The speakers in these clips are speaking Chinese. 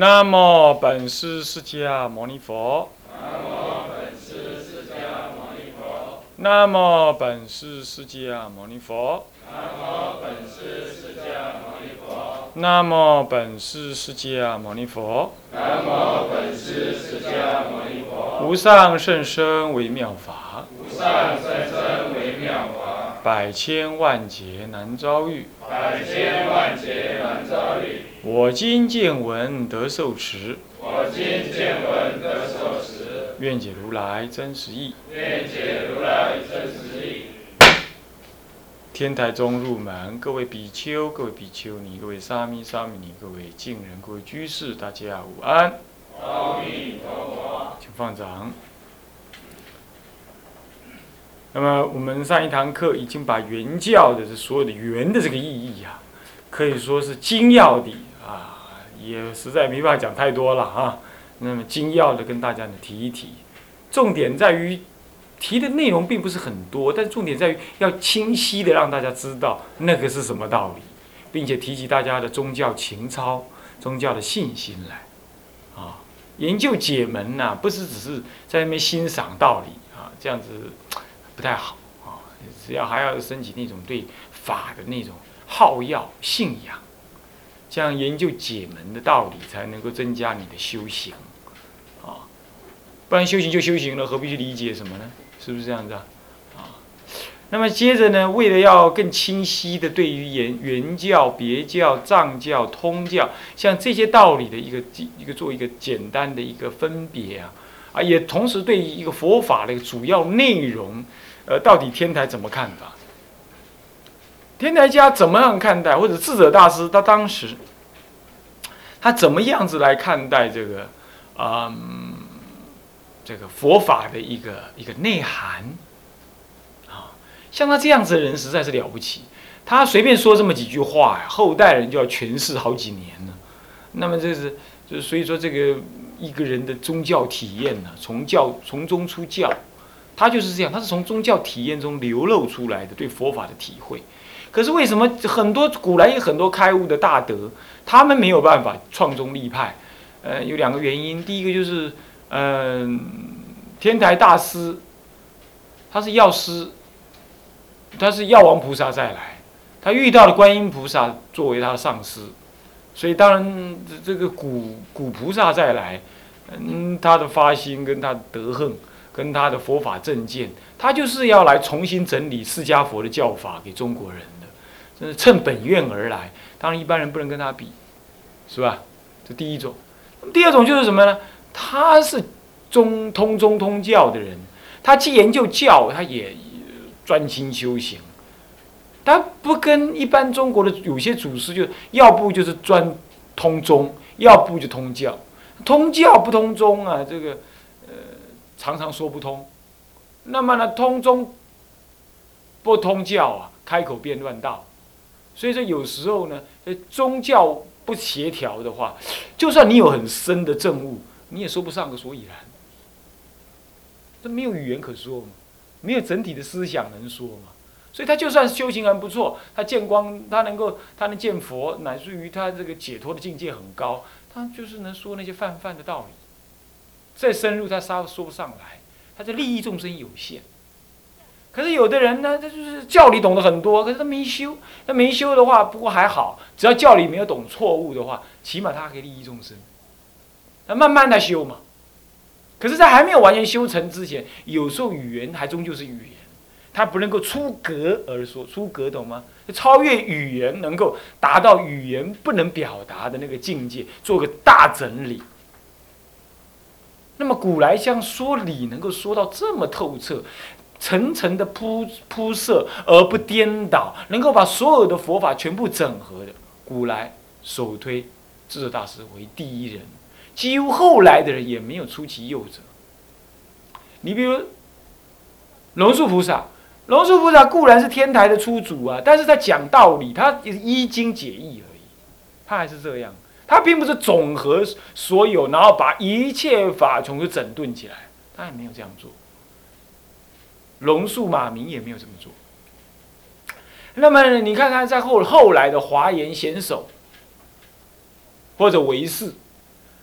南无本师释迦牟尼佛。南无本师释迦牟尼佛。南无本师释迦牟尼佛。南无本师释迦牟尼佛。南无本师释迦牟尼佛。无上甚深微妙法，百千万劫难遭遇。百千万劫难遭遇。我今见闻得受持，我今见闻得受持，愿解如来真实义。愿解如来真实义。天台中入门，各位比丘、各位比丘尼、各位沙弥、沙弥尼、各位敬人、各位居士，大家午安，阿弥陀佛。请放掌。那么我们上一堂课已经把原教的这所有的原的这个意义啊，可以说是精要的啊，也实在没办法讲太多了啊。那么精要的跟大家呢提一提，重点在于提的内容并不是很多，但重点在于要清晰的让大家知道那个是什么道理，并且提起大家的宗教情操、宗教的信心来啊。研究解门呐、不是只是在那边欣赏道理啊，这样子。不太好啊！只要还要升起那种对法的那种好要信仰，这样研究解门的道理，才能够增加你的修行啊！不然修行就修行了，何必去理解什么呢？是不是这样子啊？啊！那么接着呢，为了要更清晰的对于原原教、别教、藏教、通教，像这些道理的一个一个做一个简单的一个分别啊啊，也同时对于一个佛法的主要内容。呃，到底天台怎么看法？天台家怎么样看待？或者智者大师他当时他怎么样子来看待这个、嗯，这个佛法的一个一个内涵啊？像他这样子的人实在是了不起，他随便说这么几句话呀，后代人就要诠释好几年了。那么这是就是所以说这个一个人的宗教体验呢，从教从中出教。他就是这样，他是从宗教体验中流露出来的对佛法的体会。可是为什么很多古来有很多开悟的大德，他们没有办法创宗立派？呃，有两个原因。第一个就是，嗯、天台大师，他是药师，他是药王菩萨再来，他遇到了观音菩萨作为他的上师，所以当然这这个古古菩萨再来，嗯，他的发心跟他的德行。跟他的佛法正见，他就是要来重新整理释迦佛的教法给中国人的，这是趁本愿而来。当然一般人不能跟他比，是吧？这第一种。第二种就是什么呢？他是中通中通教的人，他既研究教，他也专心修行。他不跟一般中国的有些祖师，就要不就是专通中，要不就通教。通教不通宗啊，这个。常常说不通，那么呢，通中不通教啊，开口便乱道。所以说有时候呢，呃宗教不协调的话，就算你有很深的证悟，你也说不上个所以然。这没有语言可说嘛，没有整体的思想能说嘛。所以他就算修行很不错，他见光，他能够，他能见佛，乃至于他这个解脱的境界很高，他就是能说那些泛泛的道理。再深入，他说说不上来，他的利益众生有限。可是有的人呢，他就是教理懂得很多，可是他没修。他没修的话，不过还好，只要教理没有懂错误的话，起码他可以利益众生。那慢慢的修嘛。可是，在还没有完全修成之前，有时候语言还终究是语言，他不能够出格而说，出格懂吗？超越语言，能够达到语言不能表达的那个境界，做个大整理。那么古来像说理能够说到这么透彻，层层的铺铺设而不颠倒，能够把所有的佛法全部整合的，古来首推智者大师为第一人，几乎后来的人也没有出其右者。你比如龙树菩萨，龙树菩萨固然是天台的初祖啊，但是他讲道理，他也是依经解义而已，他还是这样。他并不是总和所有，然后把一切法从头整顿起来，他也没有这样做。龙树马明也没有这么做。那么你看看在后后来的华严显首或者唯识，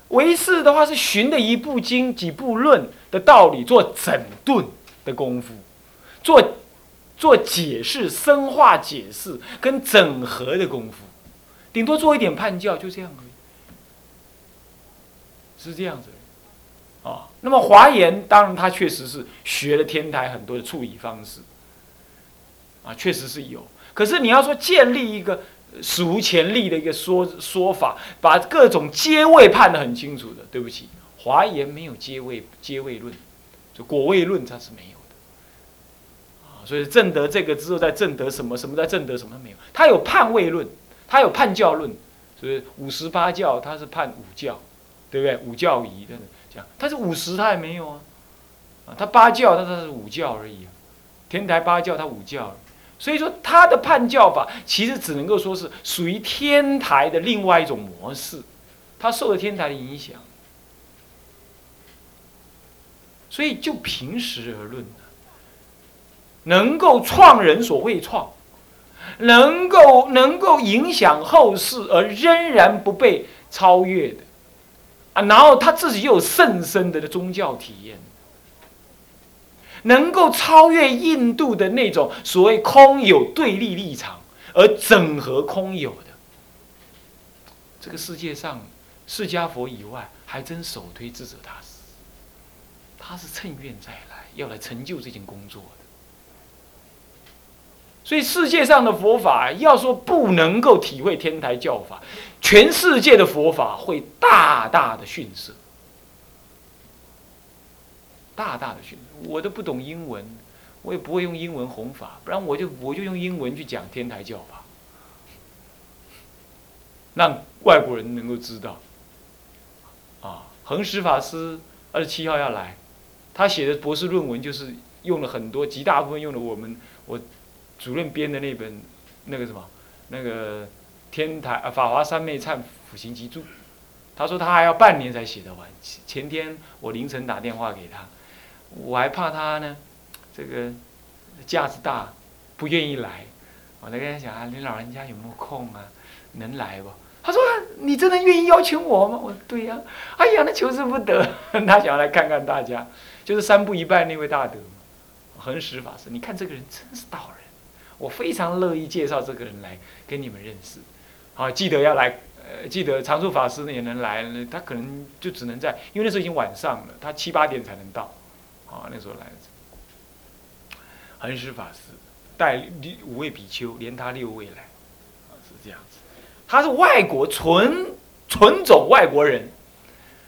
唯识的话是循的一部经、几部论的道理做整顿的功夫，做做解释、深化解释跟整合的功夫，顶多做一点判教，就这样，是这样子。啊，那么华严当然他确实是学了天台很多的处理方式，啊，确实是有。可是你要说建立一个史无前例的一个说说法，把各种阶位判得很清楚的，对不起，华严没有阶位阶位论，就果位论它是没有的。啊，所以正德这个之后在正德什么什么在正德什么没有，他有判位论，他有判教论，所以五十八教他是判五教，对不对？五教仪等等。他是五十，他也没有啊，啊，他八教，他他是五教而已啊，天台八教他五教，所以说他的判教法其实只能够说是属于天台的另外一种模式，他受了天台的影响，所以就平时而论能够创人所未创，能够能够影响后世而仍然不被超越的。然后他自己又有甚深的宗教体验，能够超越印度的那种所谓空有对立立场，而整合空有的，这个世界上释迦佛以外，还真首推智者大师，他是趁愿再来，要来成就这件工作的。所以世界上的佛法要说不能够体会天台教法，全世界的佛法会大大的逊色，大大的逊。我都不懂英文，我也不会用英文弘法，不然我就我就用英文去讲天台教法，让外国人能够知道。啊，恒石法师二十七号要来，他写的博士论文就是用了很多，极大部分用了我们我。主任编的那本，那个什么，那个天台啊《法华三昧忏辅行集注》，他说他还要半年才写得完。前天我凌晨打电话给他，我还怕他呢，这个架子大，不愿意来。我在跟他讲啊，你老人家有没有空啊？能来不？他说你真的愿意邀请我吗？我说对呀。哎呀，那求之不得。他想要来看看大家，就是三步一拜那位大德嘛恒实法师。你看这个人真是道人。我非常乐意介绍这个人来跟你们认识，好，记得要来，呃，记得常住法师也能来，他可能就只能在，因为那时候已经晚上了，他七八点才能到，啊，那时候来，恒实法师。带五位比丘，连他六位来，啊，是这样子，他是外国纯纯种外国人，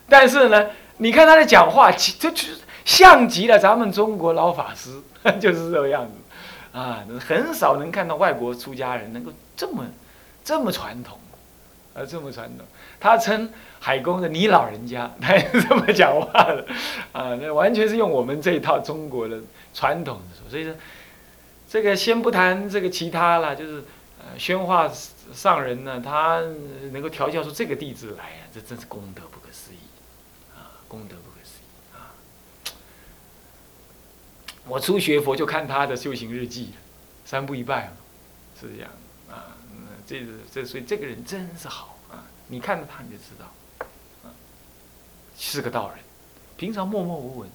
但是呢，你看他的讲话，这就像极了咱们中国老法师，就是这个样子。啊，很少能看到外国出家人能够这么这么传统，啊，这么传统。他称海公的你老人家，他是这么讲话的，啊，那完全是用我们这一套中国的传统的说。所以说，这个先不谈这个其他了，就是呃，宣化上人呢，他能够调教出这个弟子来啊，这真是功德不可思议，啊，功德不可思议啊。我初学佛就看他的修行日记，三步一拜，是这样。这这所以这个人真是好啊！你看到他你就知道，啊，是个道人，平常默默无闻，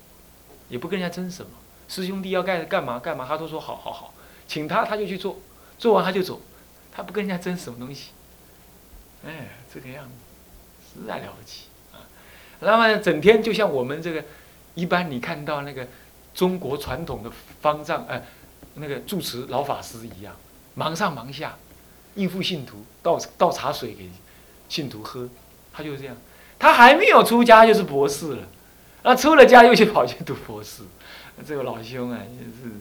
也不跟人家争什么。师兄弟要干干嘛干嘛，他都说好好好，请他他就去做，做完他就走，他不跟人家争什么东西。哎，这个样子实在了不起啊！那么整天就像我们这个一般，你看到那个。中国传统的方丈，哎，那个住持老法师一样，忙上忙下，应付信徒，倒倒茶水给信徒喝，他就是这样。他还没有出家就是博士了，那出了家又去跑去读博士。这个老兄啊，就是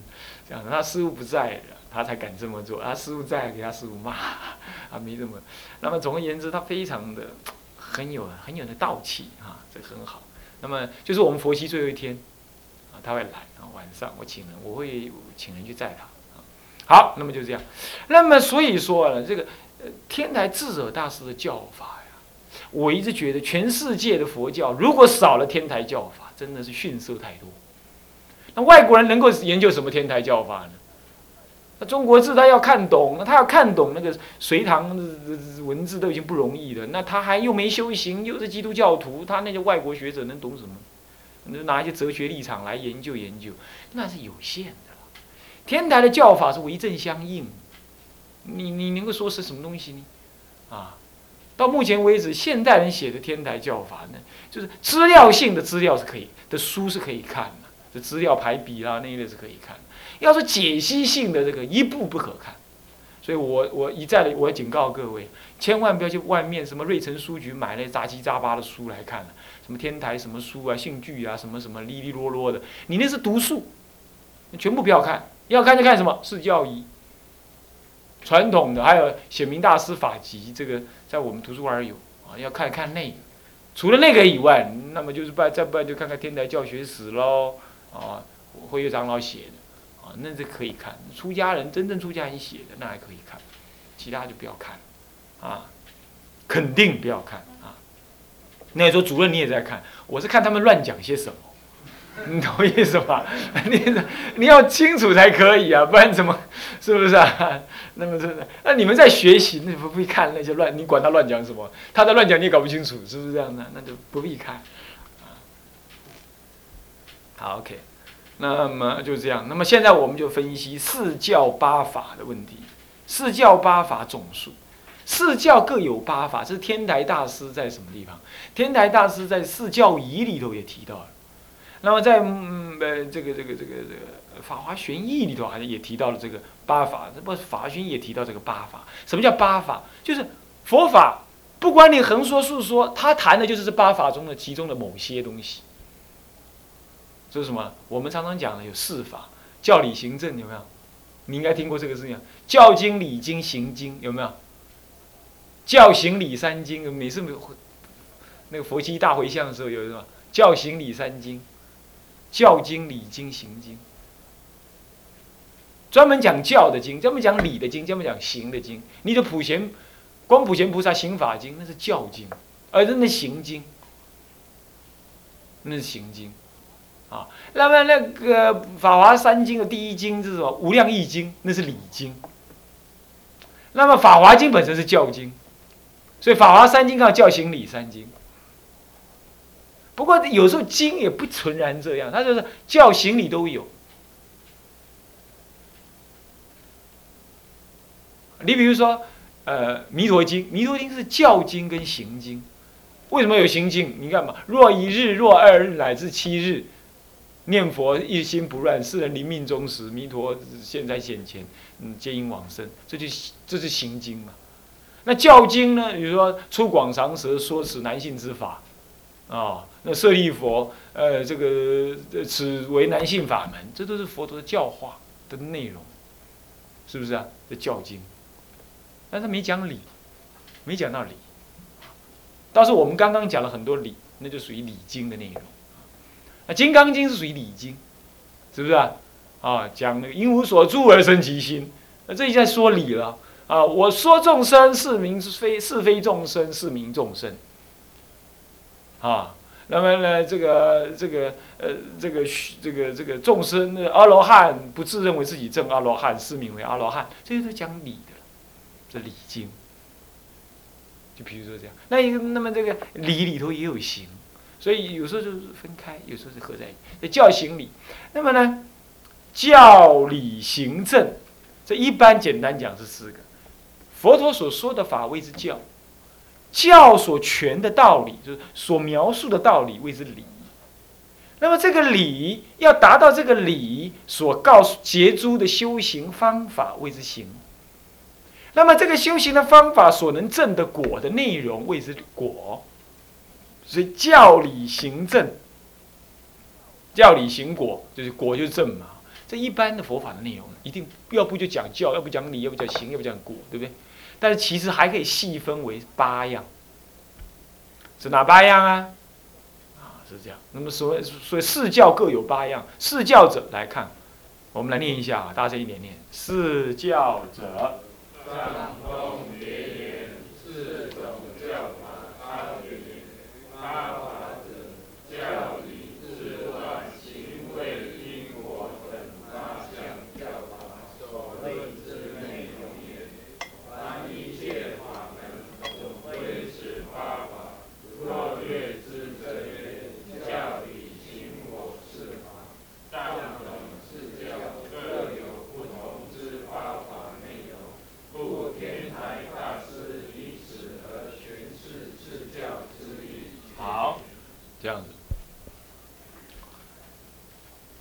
这样。他师傅不在，他才敢这么做。他师傅在，给他师傅骂，啊，没这么。那么总而言之，他非常的 很有很有的道气啊，这很好。那么就是我们佛系最后一天啊。他会来啊，晚上我请人，我会请人去载他。好，那么就这样。那么所以说呢，这个天台智者大师的教法呀，我一直觉得全世界的佛教如果少了天台教法，真的是逊色太多。那外国人能够研究什么天台教法呢？那中国字他要看懂，他要看懂那个隋唐文字都已经不容易了，那他还又没修行，又是基督教徒，他那些外国学者能懂什么？那拿一些哲学立场来研究研究，那是有限的。天台的教法是为正相应，你你能够说是什么东西呢？啊，到目前为止，现代人写的天台教法呢，就是资料性的资料是可以的书是可以看的，这资料排比啦那一类是可以看。要是解析性的这个一部不可看，所以我我一再的我警告各位，千万不要去外面什么瑞城书局买那杂七杂八的书来看了。什么天台什么书啊，兴趣啊，什么什么哩哩啰啰的，你那是读书，全部不要看，要看就看什么是教仪，传统的还有显明大师法集，这个在我们图书馆有啊，要看看那个。除了那个以外，那么就是不再不然就看看天台教学史喽，啊，慧月长老写的，啊，那是可以看。出家人真正出家人写的那还可以看，其他就不要看，啊，肯定不要看啊。那时候主任你也在看，我是看他们乱讲些什么，你懂意思吧？你你要清楚才可以啊，不然怎么是不是啊？那么真的，那你们在学习，那不必看那些乱，你管他乱讲什么，他在乱讲你也搞不清楚，是不是这样的？那就不必看。好，OK，那么就这样。那么现在我们就分析四教八法的问题，四教八法总数。四教各有八法，这天台大师在什么地方？天台大师在《四教仪》里头也提到了。那么在嗯呃这个这个这个这个《法华玄义》里头好像也提到了这个八法。这不《法华玄义》也提到这个八法。什么叫八法？就是佛法，不管你横说竖说，他谈的就是这八法中的其中的某些东西。这是什么？我们常常讲的有四法：教理行政，有没有？你应该听过这个事情。教经、理经、行经，有没有？教行理三经，每次那个佛七大回向的时候有什么？教行理三经，教经、理经、行经，专门讲教的经，专门讲理的经，专门讲行的经。你的普贤，光普贤菩萨行法经那是教经，而那行经，那是行经，啊，那么那个法华三经的第一经是什么？无量易经，那是理经。那么法华经本身是教经。所以《法华三经》叫教行理三经，不过有时候经也不纯然这样，他就是教行理都有。你比如说，呃，《弥陀经》，《弥陀经》是教经跟行经。为什么有行经？你看嘛，若一日、若二日乃至七日，念佛一心不乱，世人临命终时，弥陀现在显前，嗯，皆因往生，这就这是行经嘛。那教经呢？比如说出广长舌说此男性之法，啊，那舍利佛，呃，这个此为男性法门，这都是佛陀的教化的内容，是不是啊？这教经，但是没讲理，没讲到理。倒是我们刚刚讲了很多理，那就属于理经的内容。那金刚经是属于理经，是不是啊？啊，讲那个因无所住而生其心，那这一在说理了。啊！我说众生是名是非是非众生是名众生。啊，那么呢？这个这个呃，这个这个这个众生阿罗汉不自认为自己正阿罗汉，是名为阿罗汉，这些是讲理的，这理经。就比如说这样，那一个那么这个理里头也有行，所以有时候就是分开，有时候是合在一起。教行理，那么呢？教理行政，这一般简单讲是四个。佛陀所说的法谓之教，教所全的道理，就是所描述的道理谓之理。那么这个理要达到这个理所告诉结诸的修行方法谓之行。那么这个修行的方法所能证的果的内容谓之果。所以教理行正，教理行果就是果就是正嘛。这一般的佛法的内容，一定要不就讲教，要不讲理，要不讲行，要不讲果，对不对？但是其实还可以细分为八样，是哪八样啊？啊，是这样。那么所谓所谓四教各有八样，四教者来看，我们来念一下啊，大声一点念。四教者。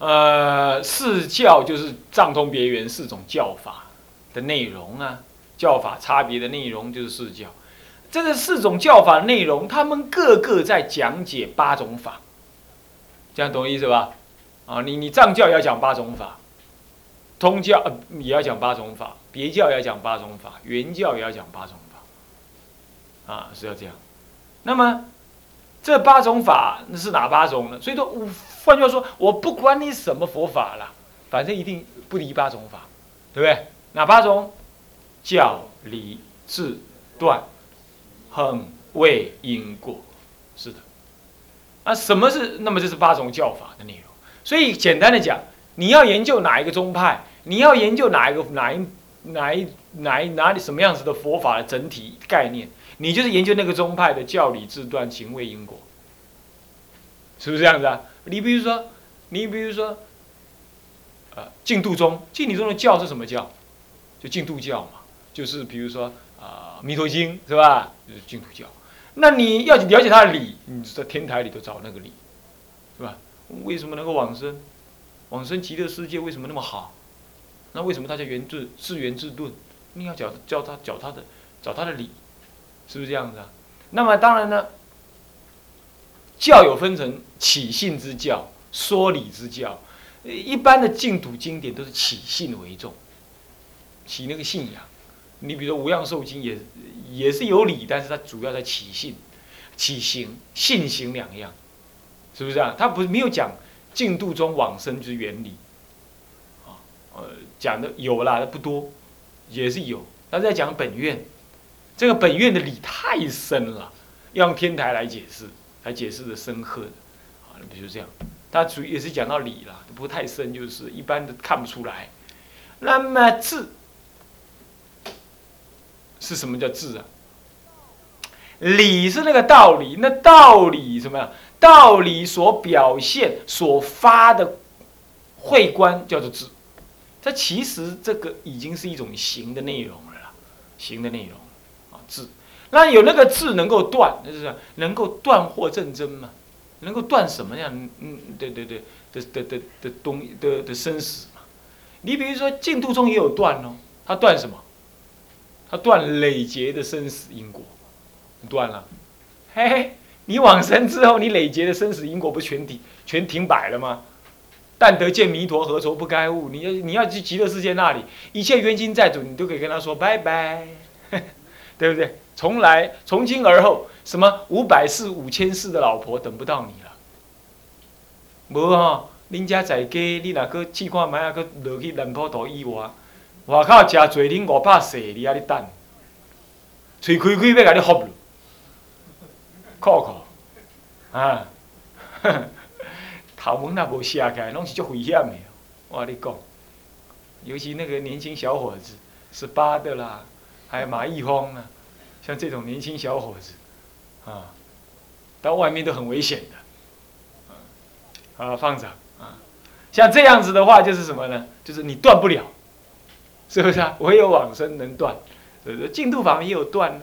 呃，四教就是藏通别圆四种教法的内容啊，教法差别的内容就是四教。这个四种教法内容，他们各个在讲解八种法，这样懂意思吧？啊，你你藏教要讲八种法，通教也要讲八种法，别教也要讲八种法，原教也要讲八种法，啊是要这样。那么这八种法是哪八种呢？所以说，换句话说，我不管你什么佛法了，反正一定不离八种法，对不对？哪八种？教、理、智、断。恒为因果，是的。啊，什么是？那么这是八种教法的内容。所以简单的讲，你要研究哪一个宗派，你要研究哪一个哪一哪一哪一哪里什么样子的佛法的整体概念，你就是研究那个宗派的教理智断行为因果，是不是这样子啊？你比如说，你比如说，呃，净土宗，净土宗的教是什么教？就净土教嘛，就是比如说。啊，弥陀经是吧？就是净土教。那你要了解它的理，你在天台里头找那个理，是吧？为什么能够往生？往生极乐世界为什么那么好？那为什么它叫圆自自圆自顿？你要教教他教他的找他的理，是不是这样子啊？那么当然呢，教有分成起信之教、说理之教。一般的净土经典都是起信为重，起那个信仰。你比如说《无量寿经》也也是有理，但是它主要在起信、起行、信行两样，是不是啊？它不是没有讲净土中往生之原理，啊，呃，讲的有啦，不多，也是有。但是在讲本愿，这个本愿的理太深了，要用天台来解释，来解释的深刻的，啊，比如这样，他主也是讲到理了，不太深，就是一般的看不出来。那么智。是什么叫智啊？理是那个道理，那道理什么呀？道理所表现、所发的会观叫做智。它其实这个已经是一种行的内容了啦，行的内容啊，智。那有那个智能够断，就是能够断惑正真嘛？能够断什么样？嗯，对对对，的的的的东的的生死嘛？你比如说净土中也有断哦，它断什么？他断累劫的生死因果，断了，嘿嘿，你往生之后，你累劫的生死因果不全停全停摆了吗？但得见弥陀，何愁不该悟？你要你要去极乐世界那里，一切冤亲债主，你都可以跟他说拜拜，对不对？从来从今而后，什么五百世、五千世的老婆等不到你了。无哈，恁家在家，你若搁试看卖啊，搁落去南坡头以外。外口食侪恁五百世，你还咧等？嘴开开要甲你喝了，靠靠，啊！头毛也无写起来，拢是足危险的。我跟你讲，尤其那个年轻小伙子，十八的啦，还有马一峰呢，像这种年轻小伙子，啊，到外面都很危险的。啊，放着啊，像这样子的话，就是什么呢？就是你断不了。是不是啊？唯有往生能断，对不对？净土法门也有断呢。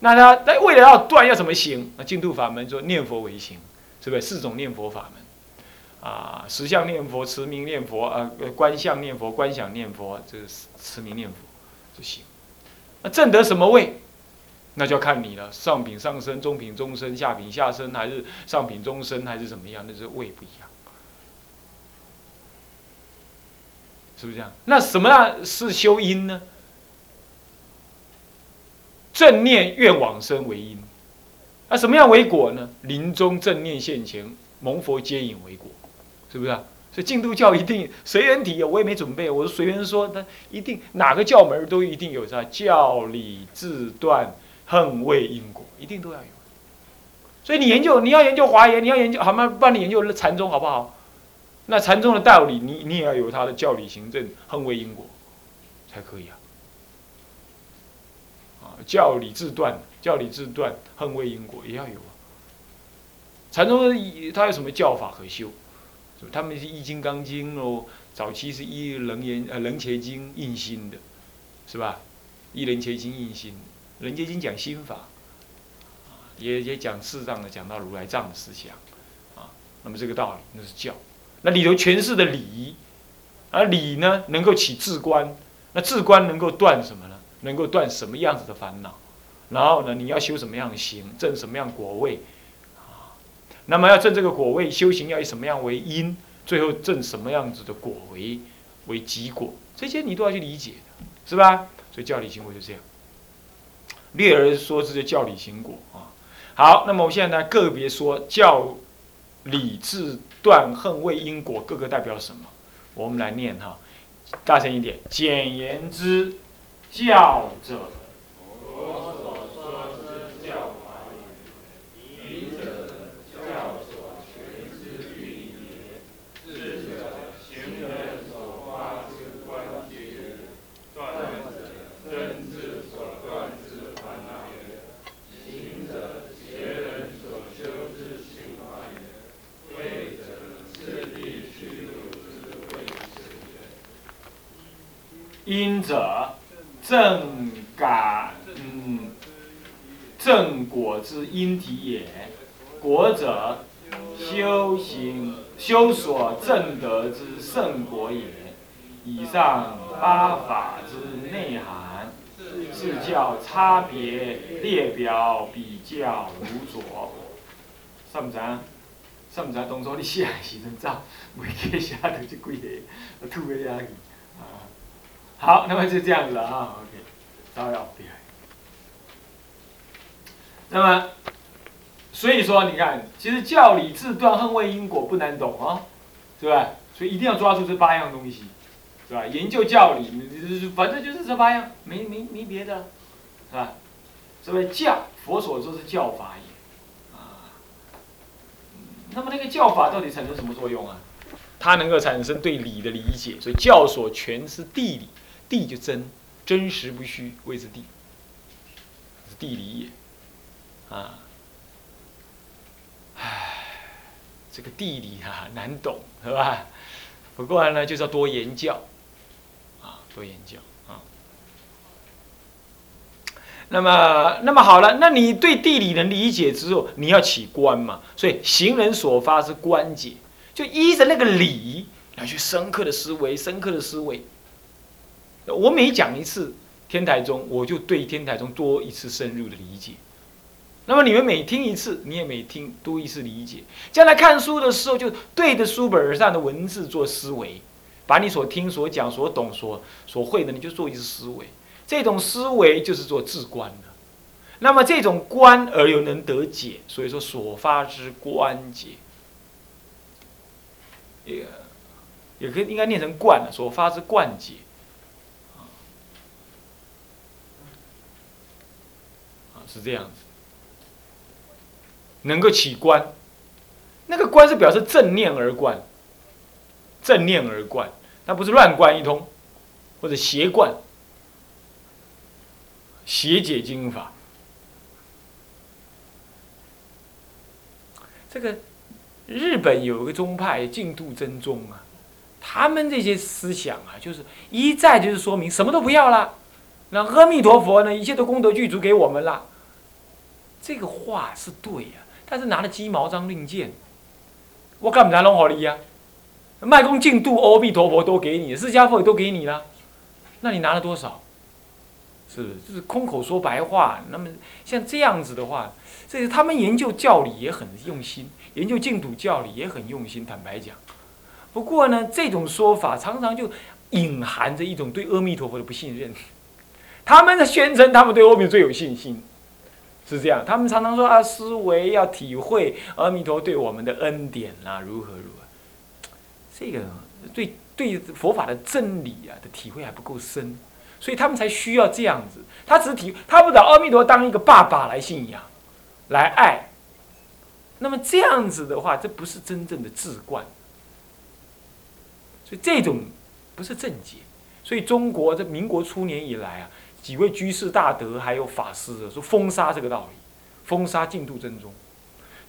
那他在为了要断，要怎么行？那净土法门说念佛为行，是不是？四种念佛法门啊，实相念佛、持名念佛啊，观相念佛、观想念佛，这是持名念佛就行。那正得什么位？那就要看你了。上品上身、中品中身、下品下身，还是上品中身，还是怎么样？那是位不一样。是不是这样？那什么样是修因呢？正念愿往生为因，那什么样为果呢？临终正念现前，蒙佛接引为果，是不是啊？所以净土教一定随缘体，我也没准备，我是随缘说，那一定哪个教门都一定有啥教理自断恨为因果，一定都要有。所以你研究，你要研究华严，你要研究好吗？帮你研究禅宗好不好？那禅宗的道理，你你也要有他的教理行政恨为因果，才可以啊。啊，教理自断，教理自断，恨为因果也要有啊。禅宗他有什么教法可修？他们是易经刚经哦，早期是依楞严呃楞伽经印心的，是吧？依楞伽经印心，楞伽经讲心法，也也讲适当的讲到如来藏的思想。啊那么这个道理那是教。那里头诠释的理，而理呢能够起智观，那智观能够断什么呢？能够断什么样子的烦恼？然后呢，你要修什么样的行，证什么样果位？那么要证这个果位，修行要以什么样为因？最后证什么样子的果为为结果？这些你都要去理解，是吧？所以教理行果就这样。略而说之，就教理行果啊。好，那么我现在呢，个别说教理智断恨为因果，各个代表什么？我们来念哈，大声一点。简言之，教者。因者，正感，嗯，正果之因体也。果者，修行修所正得之圣果也。以上八法之内涵，是叫差别列表比较如左。上不上？上不上？当初你写时阵早，未记写到这几个，吐个下去。好，那么就这样子了啊，OK，稍微厉害。那么，所以说你看，其实教理自断恨为因果不难懂啊，是吧？所以一定要抓住这八样东西，是吧？研究教理，反正就是这八样，没没没别的，是吧？是不教？佛所说是教法也，啊，那么那个教法到底产生什么作用啊？它能够产生对理的理解，所以教所全是地理。地就真，真实不虚，谓之地，是地理也，啊，唉，这个地理啊难懂，是吧？不过呢，就是要多研究，啊，多研究啊。那么，那么好了，那你对地理的理解之后，你要起观嘛？所以行人所发是观解，就依着那个理来去深刻的思维，深刻的思维。我每讲一次天台宗，我就对天台宗多一次深入的理解。那么你们每听一次，你也每听多一次理解。将来看书的时候，就对着书本上的文字做思维，把你所听、所讲、所懂、所所会的，你就做一次思维。这种思维就是做智观的。那么这种观而又能得解，所以说所发之观解，也也可以应该念成观了。所发之观解。是这样子，能够起观，那个观是表示正念而观，正念而观，那不是乱观一通，或者邪观，邪解经法。这个日本有一个宗派净土真宗啊，他们这些思想啊，就是一再就是说明什么都不要了，那阿弥陀佛呢，一切都功德具足给我们了。这个话是对呀，但是拿了鸡毛当令箭，我干不拿弄好你呀？卖功净度，阿弥陀佛都给你，释迦佛也都给你了，那你拿了多少？是不是？就是空口说白话。那么像这样子的话，这是他们研究教理也很用心，研究净土教理也很用心。坦白讲，不过呢，这种说法常常就隐含着一种对阿弥陀佛的不信任。他们的宣称，他们对阿弥最有信心。是这样，他们常常说啊，思维要体会阿弥陀对我们的恩典啦，如何如何。这个对对佛法的真理啊的体会还不够深，所以他们才需要这样子。他只体，他不把阿弥陀当一个爸爸来信仰，来爱。那么这样子的话，这不是真正的智观。所以这种不是正解。所以中国在民国初年以来啊。几位居士大德还有法师说封杀这个道理，封杀净土真宗，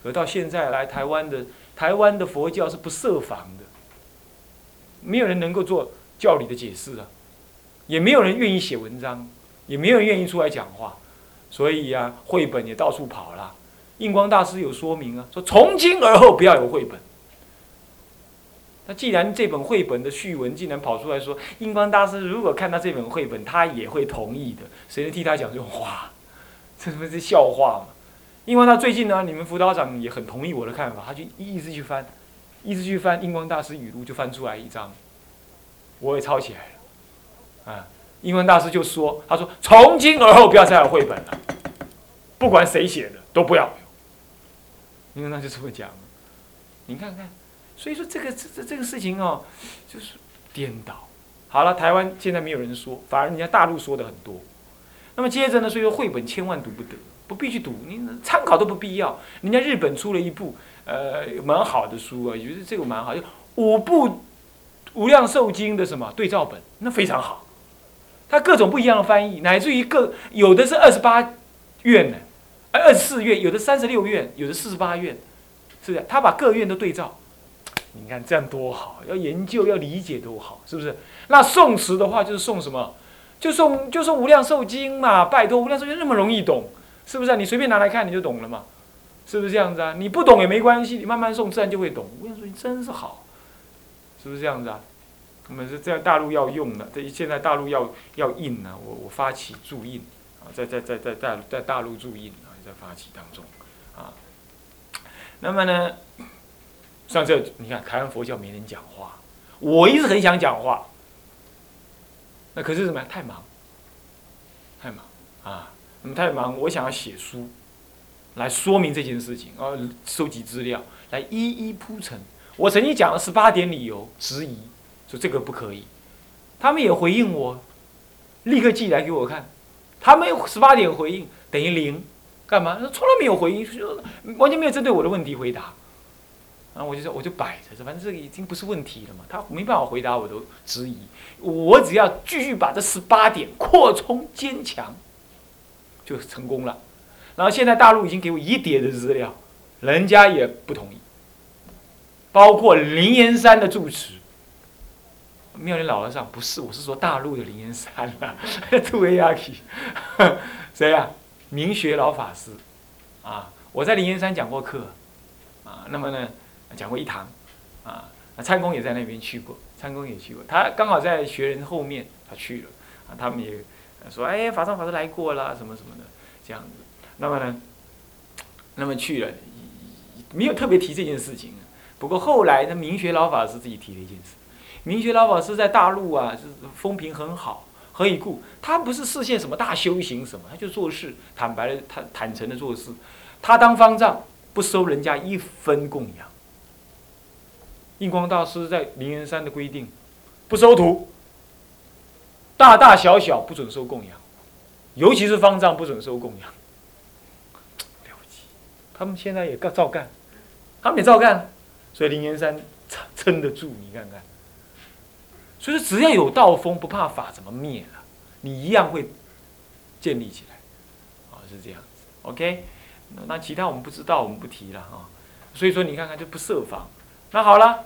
而到现在来台湾的台湾的佛教是不设防的，没有人能够做教理的解释啊，也没有人愿意写文章，也没有人愿意出来讲话，所以呀，绘本也到处跑了。印光大师有说明啊，说从今而后不要有绘本，那既然这本绘本的序文竟然跑出来说，印光大师如果看到这本绘本，他也会同意的，谁能替他讲这种话？这不是笑话吗？印光大最近呢，你们辅导长也很同意我的看法，他就一直去翻，一直去翻印光大师语录，就翻出来一张，我也抄起来了，啊，印光大师就说，他说从今而后不要再有绘本了，不管谁写的都不要，因为那就这么讲，你看看。所以说这个这这这个事情哦，就是颠倒。好了，台湾现在没有人说，反而人家大陆说的很多。那么接着呢，所以说绘本千万读不得，不必去读，你参考都不必要。人家日本出了一部呃蛮好的书啊，觉得这个蛮好，就五部无量寿经的什么对照本，那非常好。它各种不一样的翻译，乃至于各有的是二十八院呢，二十四院，有的三十六院，有的四十八院，是不是？他把各院都对照。你看这样多好，要研究要理解多好，是不是？那宋词的话就是宋什么？就宋就宋无量寿经嘛，拜托无量寿经那么容易懂，是不是？你随便拿来看你就懂了嘛，是不是这样子啊？你不懂也没关系，你慢慢诵自然就会懂。无量寿经真是好，是不是这样子啊？我们是这样，大陆要用的，这现在大陆要要印呢，我我发起注印啊，在在在在大在大陆注印啊，在发起当中啊。那么呢？像这，你看台湾佛教没人讲话，我一直很想讲话，那可是什么呀？太忙，太忙啊！那么太忙，我想要写书，来说明这件事情，啊，收集资料，来一一铺陈。我曾经讲了十八点理由，质疑说这个不可以，他们也回应我，立刻寄来给我看，他们十八点回应等于零，干嘛？从来没有回应，完全没有针对我的问题回答。然后我就说，我就摆着，反正这个已经不是问题了嘛，他没办法回答我的质疑，我只要继续把这十八点扩充坚强，就成功了。然后现在大陆已经给我一叠的资料，人家也不同意，包括灵岩山的住持，妙林老和尚不是，我是说大陆的灵岩山啊，杜维亚奇，谁呀？明学老法师，啊，我在灵岩山讲过课，啊，那么呢？讲过一堂，啊，那参公也在那边去过，参公也去过，他刚好在学人后面，他去了，啊，他们也说，哎，法上法师来过了，什么什么的，这样子，那么呢，那么去了，没有特别提这件事情，不过后来呢，明学老法师自己提了一件事，明学老法师在大陆啊，是风评很好，何以故？他不是视线什么大修行什么，他就做事，坦白的，他坦诚的做事，他当方丈不收人家一分供养。印光大师在灵岩山的规定，不收徒，大大小小不准收供养，尤其是方丈不准收供养。了不起，他们现在也照干，他们也照干，所以灵岩山撑撑得住，你看看。所以说，只要有道风，不怕法怎么灭了，你一样会建立起来，啊，是这样子。OK，那其他我们不知道，我们不提了啊。所以说，你看看就不设防。那好了。